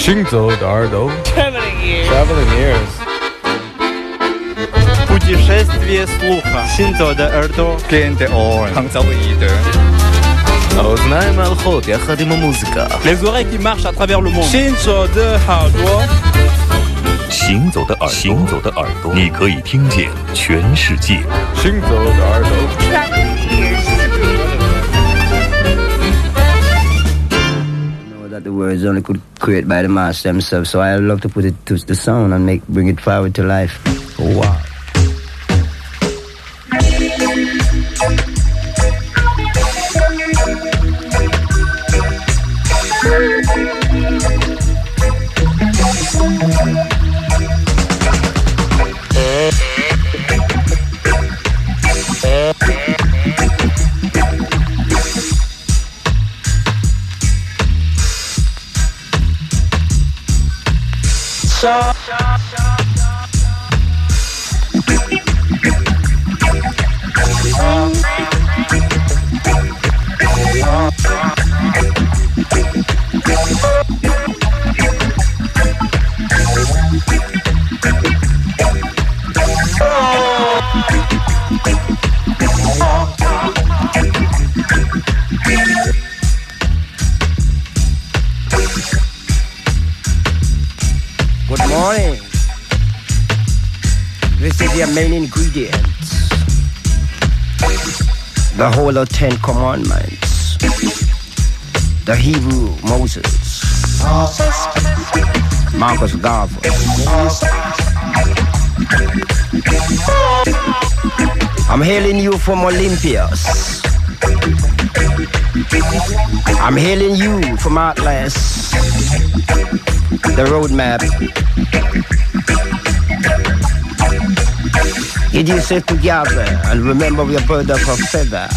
行走的耳朵 Traveling ears. Traveling ears Путешествие слуха. Синзо де Эрдо. Кенте Орн. Хангзавиде. האוזניים ההולכות יחד עם המוזיקה Les oreilles qui marchent à travers le monde. 行走的耳朵，行走的耳朵，行走的耳朵，你可以听见全世界。 行走的耳朵 That the words only could create by the master themselves. So I love to put it to the sound and make bring it forward to life. Wow. This is your main ingredients. The whole of Ten Commandments. The Hebrew Moses. Marcus Garvey. I'm hailing you from Olympias. I'm hailing you from Atlas the roadmap. Get yourself together and remember we're bird of a feather.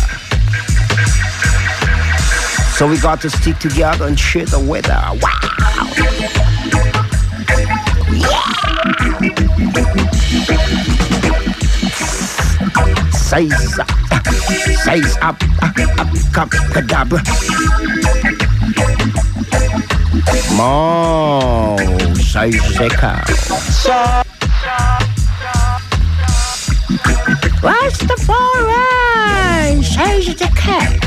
So we got to stick together and share the weather. Wow. Size up, size up, up, up, cadabra. Mo, size seca. What's the foray? Size the cake.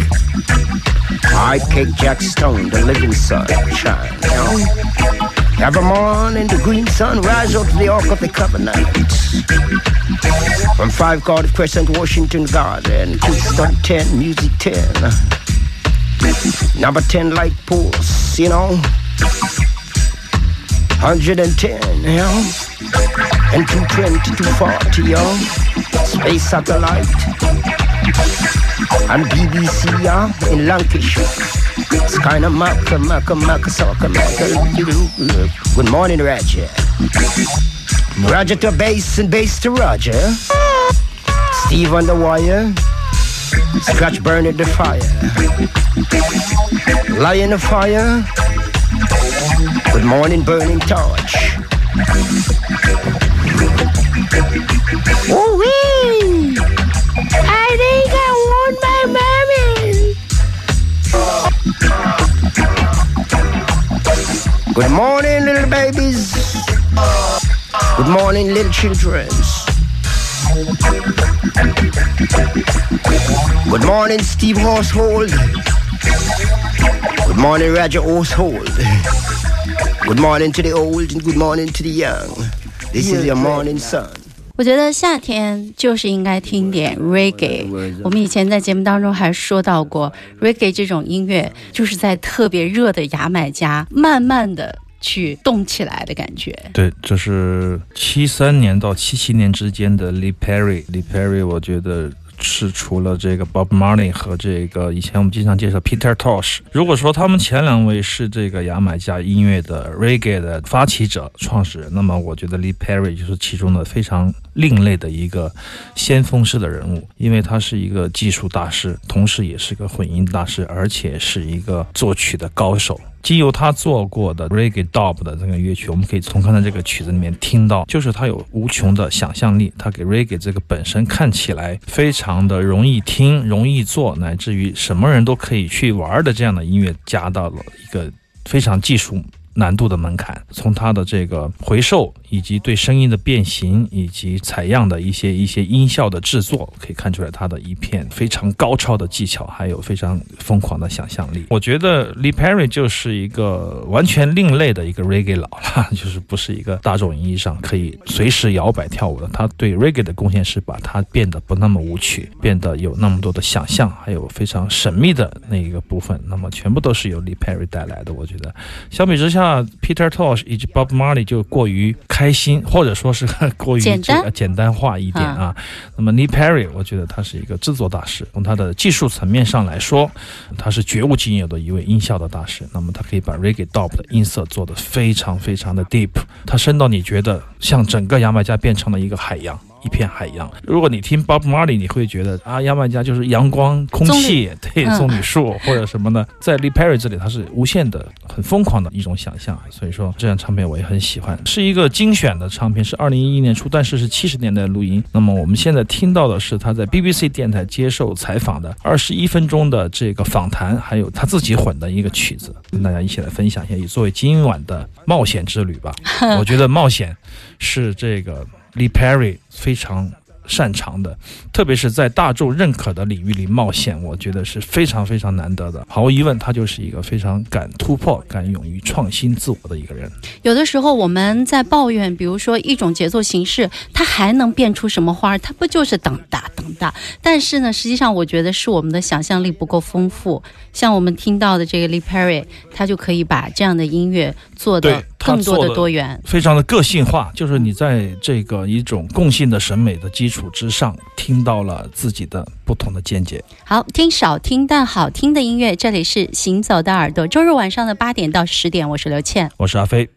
I cake Jack Stone, the living sunshine. You know? Every morning the green sun rise up to the Ark of the Covenant. From 5 Cardiff Crescent, Washington Garden, Kingston 10, Music 10. Number 10 light poles, you know. 110, you know. And 220, 240, you know. Space satellite. And BBC, yeah, in Lancashire. It's kind of Maka, Maka, Maka, Maka. Good morning, Roger. Roger to bass and bass to Roger. Steve on the wire. Scratch burning the fire. Lion of fire. Good morning, burning torch. Ooh Good morning, little babies. Good morning, little children. Good morning, Steve Household. Good morning, Roger Household. Good morning to the old and good morning to the young. This is your morning sun. 我觉得夏天就是应该听点 reggae。我们以前在节目当中还说到过，reggae 这种音乐就是在特别热的牙买加慢慢的去动起来的感觉。对，这是七三年到七七年之间的 Lee Perry。Lee Perry，我觉得是除了这个 Bob Marley 和这个以前我们经常介绍 Peter Tosh。如果说他们前两位是这个牙买加音乐的 Reggae 的发起者、创始人，那么我觉得 Lee Perry 就是其中的非常另类的一个先锋式的人物，因为他是一个技术大师，同时也是个混音大师，而且是一个作曲的高手。经由他做过的 reggae dub 的这个乐曲，我们可以从刚才这个曲子里面听到，就是他有无穷的想象力，他给 reggae 这个本身看起来非常的容易听、容易做，乃至于什么人都可以去玩的这样的音乐，加到了一个非常技术难度的门槛。从它的这个回授，以及对声音的变形，以及采样的一些一些音效的制作，可以看出来它的一片非常高超的技巧，还有非常疯狂的想象力。我觉得 Lee Perry 就是一个完全另类的一个 Reggae 老了，就是不是一个大众意义上可以随时摇摆跳舞的。他对 Reggae 的贡献是把它变得不那么舞曲，变得有那么多的想象，还有非常神秘的那一个部分。那么全部都是由 Lee Perry 带来的。我觉得相比之下，Peter Tosh 以及 Bob Marley 就过于开心，或者说是过于简单这个简单化一点啊。那么 Lee Perry，我觉得他是一个制作大师，从他的技术层面上来说，他是绝无仅有的一位音效的大师。那么他可以把 Reggae Dub 的音色做得非常非常的 deep，它深到你觉得像整个牙买加变成了一个海洋。一片海洋。如果你听 Bob Marley，你会觉得啊，牙买加就是阳光、空气，对，嗯棕榈树或者什么呢。在 Lee Perry 这里，它是无限的、很疯狂的一种想象。所以说，这张唱片我也很喜欢，是一个精选的唱片，是二零一一年出，但是是七十年代的录音。那么我们现在听到的是他在 BBC 电台接受采访的二十一分钟的这个访谈，还有他自己混的一个曲子，跟大家一起来分享一下，也作为今晚的冒险之旅吧。我觉得冒险是这个 Lee Perry 非常擅长的，特别是在大众认可的领域里冒险，我觉得是非常非常难得的。毫无疑问，他就是一个非常敢突破、敢勇于创新自我的一个人。有的时候我们在抱怨，比如说一种节奏形式，它还能变出什么花儿？它不就是等大等大？但是呢，实际上我觉得是我们的想象力不够丰富。像我们听到的这个 Lee Perry，他就可以把这样的音乐做的更多的多元。非常的个性化，就是你在这个一种共性的审美的基础之上，听到了自己的不同的见解。好听少听但好听的音乐，这里是行走的耳朵，周日晚上的八点到十点，我是刘倩。我是阿飞。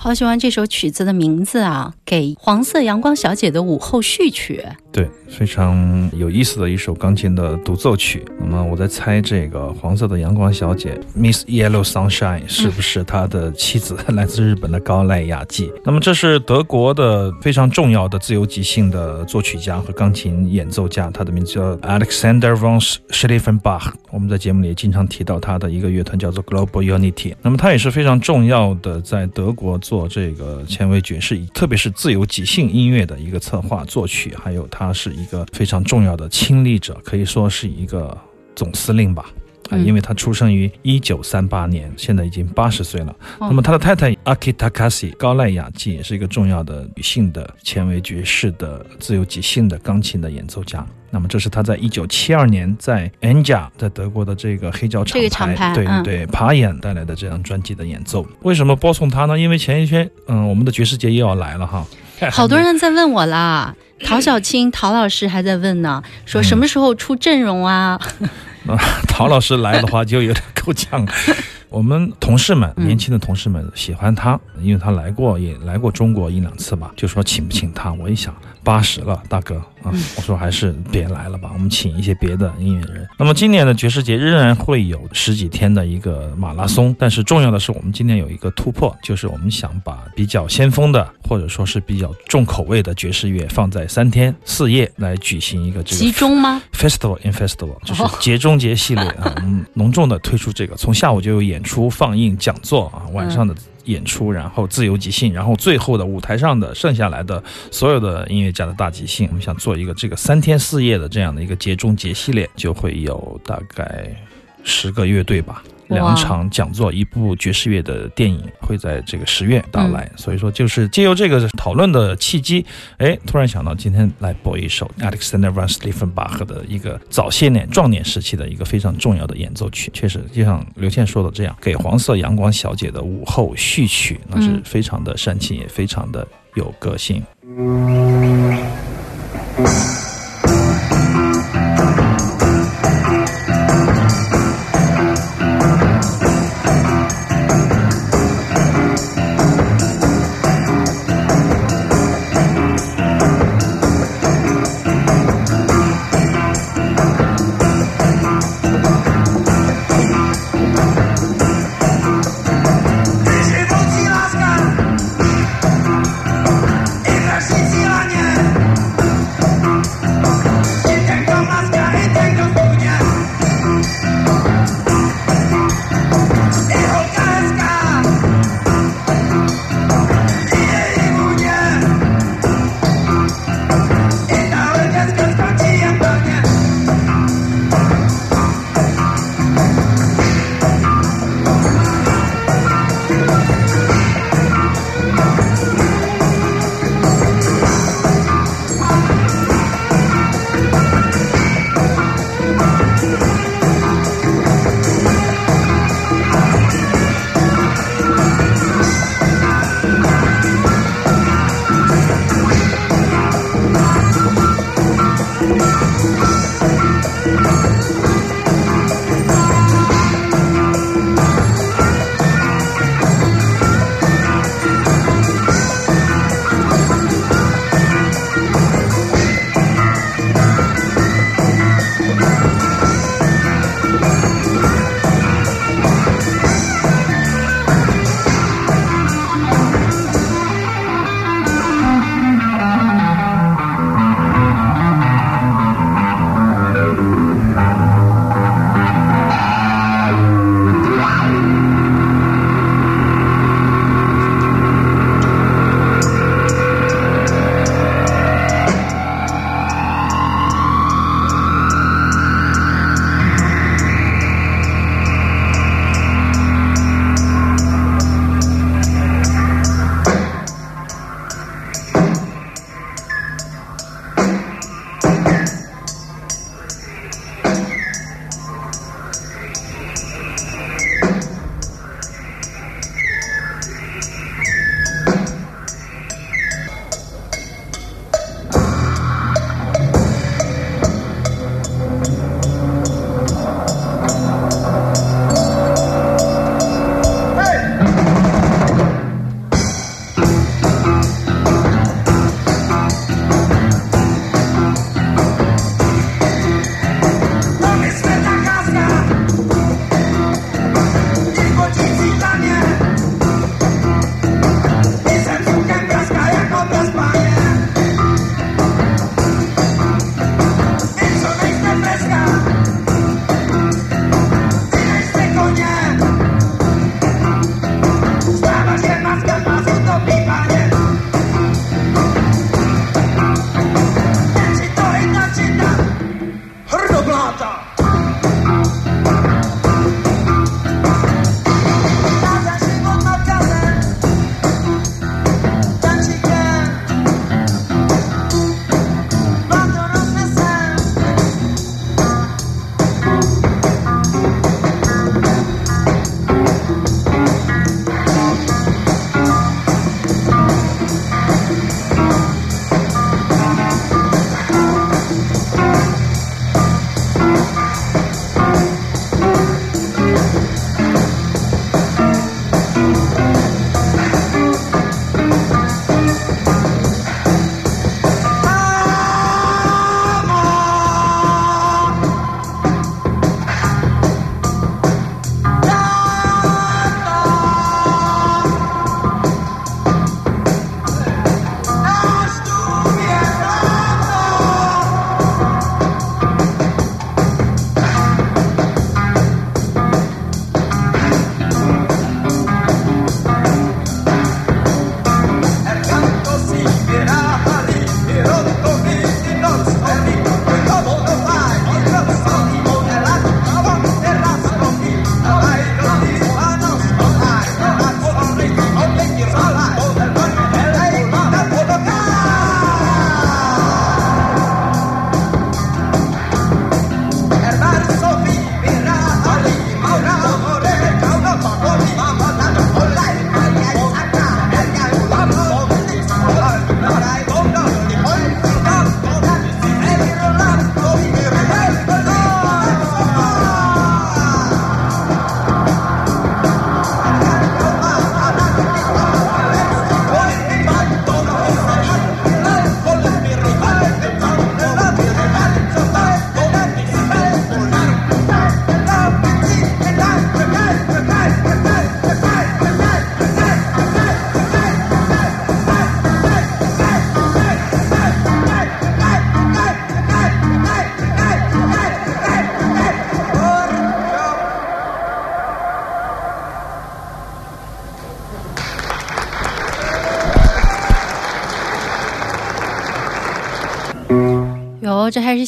好喜欢这首曲子的名字啊，给《黄色阳光小姐的午后序曲》。对，非常有意思的一首钢琴的独奏曲。那么我在猜，这个黄色的阳光小姐 Miss Yellow Sunshine 是不是他的妻子，来自日本的高濑雅纪？那么这是德国的非常重要的自由即兴的作曲家和钢琴演奏家，他的名字叫 Alexander von Schlieffen-Bach。我们在节目里也经常提到他的一个乐团叫做 Global Unity。那么他也是非常重要的，在德国做这个前卫爵士，特别是自由即兴音乐的一个策划、作曲，还有他是一个非常重要的亲历者，可以说是一个总司令吧。啊，因为他出生于一九三八年，现在已经八十岁了。那么他的太太阿 kita kasi 高濑雅纪也是一个重要的女性的前卫爵士的自由即兴的钢琴的演奏家。那么这是他在一九七二年在 Anja 在德国的这个黑胶这个厂牌，对对，爬演带来的这张专辑的演奏。为什么播送他呢？因为前一天，嗯，我们的爵士节又要来了哈。好多人在问我啦，陶小青陶老师还在问呢，说什么时候出阵容啊？陶老师来的话就有点够呛。我们同事们，年轻的同事们喜欢他，因为他来过，也来过中国一两次吧，就说请不请他？我一想，八十了，大哥啊，我说还是别来了吧，我们请一些别的音乐人。那么今年的爵士节仍然会有十几天的一个马拉松，但是重要的是，我们今年有一个突破，就是我们想把比较先锋的，或者说是比较重口味的爵士乐放在三天四夜来举行一个这个集中吗？Festival in Festival，就是节中节系列啊，我们，隆重的推出这个，从下午就有演。演出、放映、讲座啊，晚上的演出，然后自由即兴，然后最后的舞台上的剩下来的所有的音乐家的大即兴，我们想做一个这个三天四夜的这样的一个节中节系列，就会有大概十个乐队吧。两场讲座，一部爵士乐的电影会在这个十月到来，所以说就是借由这个讨论的契机，哎，突然想到今天来播一首 Alexander von s t e f e n b a c h 的一个早些年壮年时期的一个非常重要的演奏曲，确实就像刘倩说的这样，给黄色阳光小姐的午后序曲，那是非常的煽情，也非常的有个性。哦，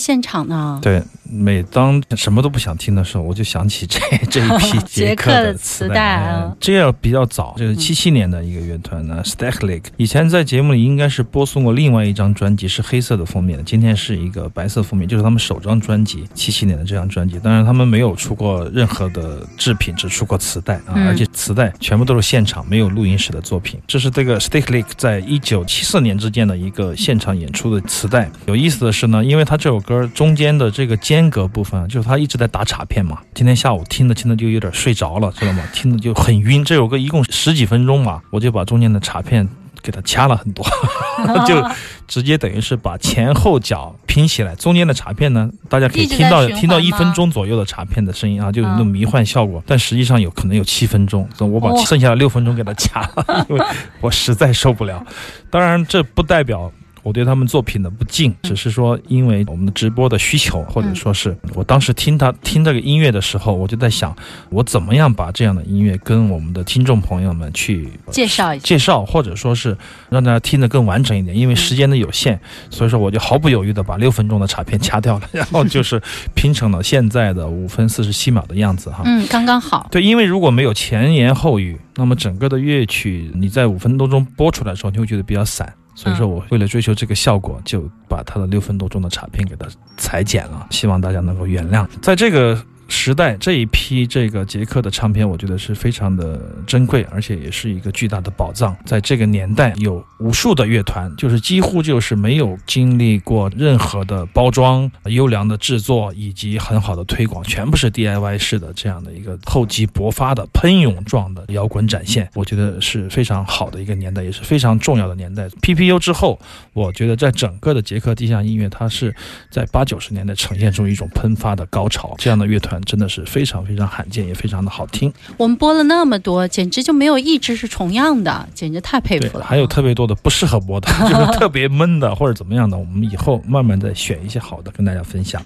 现场呢。对，每当什么都不想听的时候，我就想起这 这一 批杰克的的磁带带。啊哎这个比较早，这是七七年的一个乐团呢 s t a c k l i k 以前在节目里应该是播送过另外一张专辑，是黑色的封面的，今天是一个白色封面，就是他们首张专辑七七年的这张专辑。当然，他们没有出过任何的制品，只出过磁带啊，嗯而且磁带全部都是现场，没有录音室的作品。这是这个 s t a c k l i k 在一九七四年之间的一个现场演出的磁带。有意思的是呢，因为他这首歌中间的这个间隔部分，就是他一直在打卡片嘛。今天下午听着听着就有点睡着了，知道吗？听着就很晕。这首歌一共十几分钟嘛，我就把中间的卡片给它掐了很多，就直接等于是把前后脚拼起来。中间的插片呢，大家可以听到听到一分钟左右的插片的声音啊，就有那种嗯迷幻效果。但实际上有可能有七分钟，所以我把剩下的六分钟给它掐了，因为我实在受不了。当然，这不代表。我对他们作品的不敬，只是说因为我们的直播的需求，或者说是我当时听他听这个音乐的时候，我就在想，我怎么样把这样的音乐跟我们的听众朋友们去介绍一下。介绍，或者说是让大家听得更完整一点。因为时间的有限，所以说我就毫不犹豫的把六分钟的插片掐掉了，然后就是拼成了现在的五分四十七秒的样子哈。嗯，刚刚好。对，因为如果没有前言后语，那么整个的乐曲你在五分多钟播出来的时候，你会觉得比较散。所以说我为了追求这个效果，就把它的六分多钟的插片给它裁剪了，希望大家能够原谅。在这个时代这一批这个杰克的唱片，我觉得是非常的珍贵，而且也是一个巨大的宝藏。在这个年代，有无数的乐团，就是几乎就是没有经历过任何的包装、优良的制作以及很好的推广，全部是 DIY 式的这样的一个厚积薄发的喷涌状的摇滚展现。我觉得是非常好的一个年代，也是非常重要的年代。PPU 之后，我觉得在整个的捷克地下音乐，它是在八九十年代呈现出一种喷发的高潮。这样的乐团真的是非常非常罕见，也非常的好听。我们播了那么多，简直就没有一支是重样的，简直太佩服，了。还有特别多的不适合播的，就是特别闷的或者怎么样的，我们以后慢慢再选一些好的跟大家分享。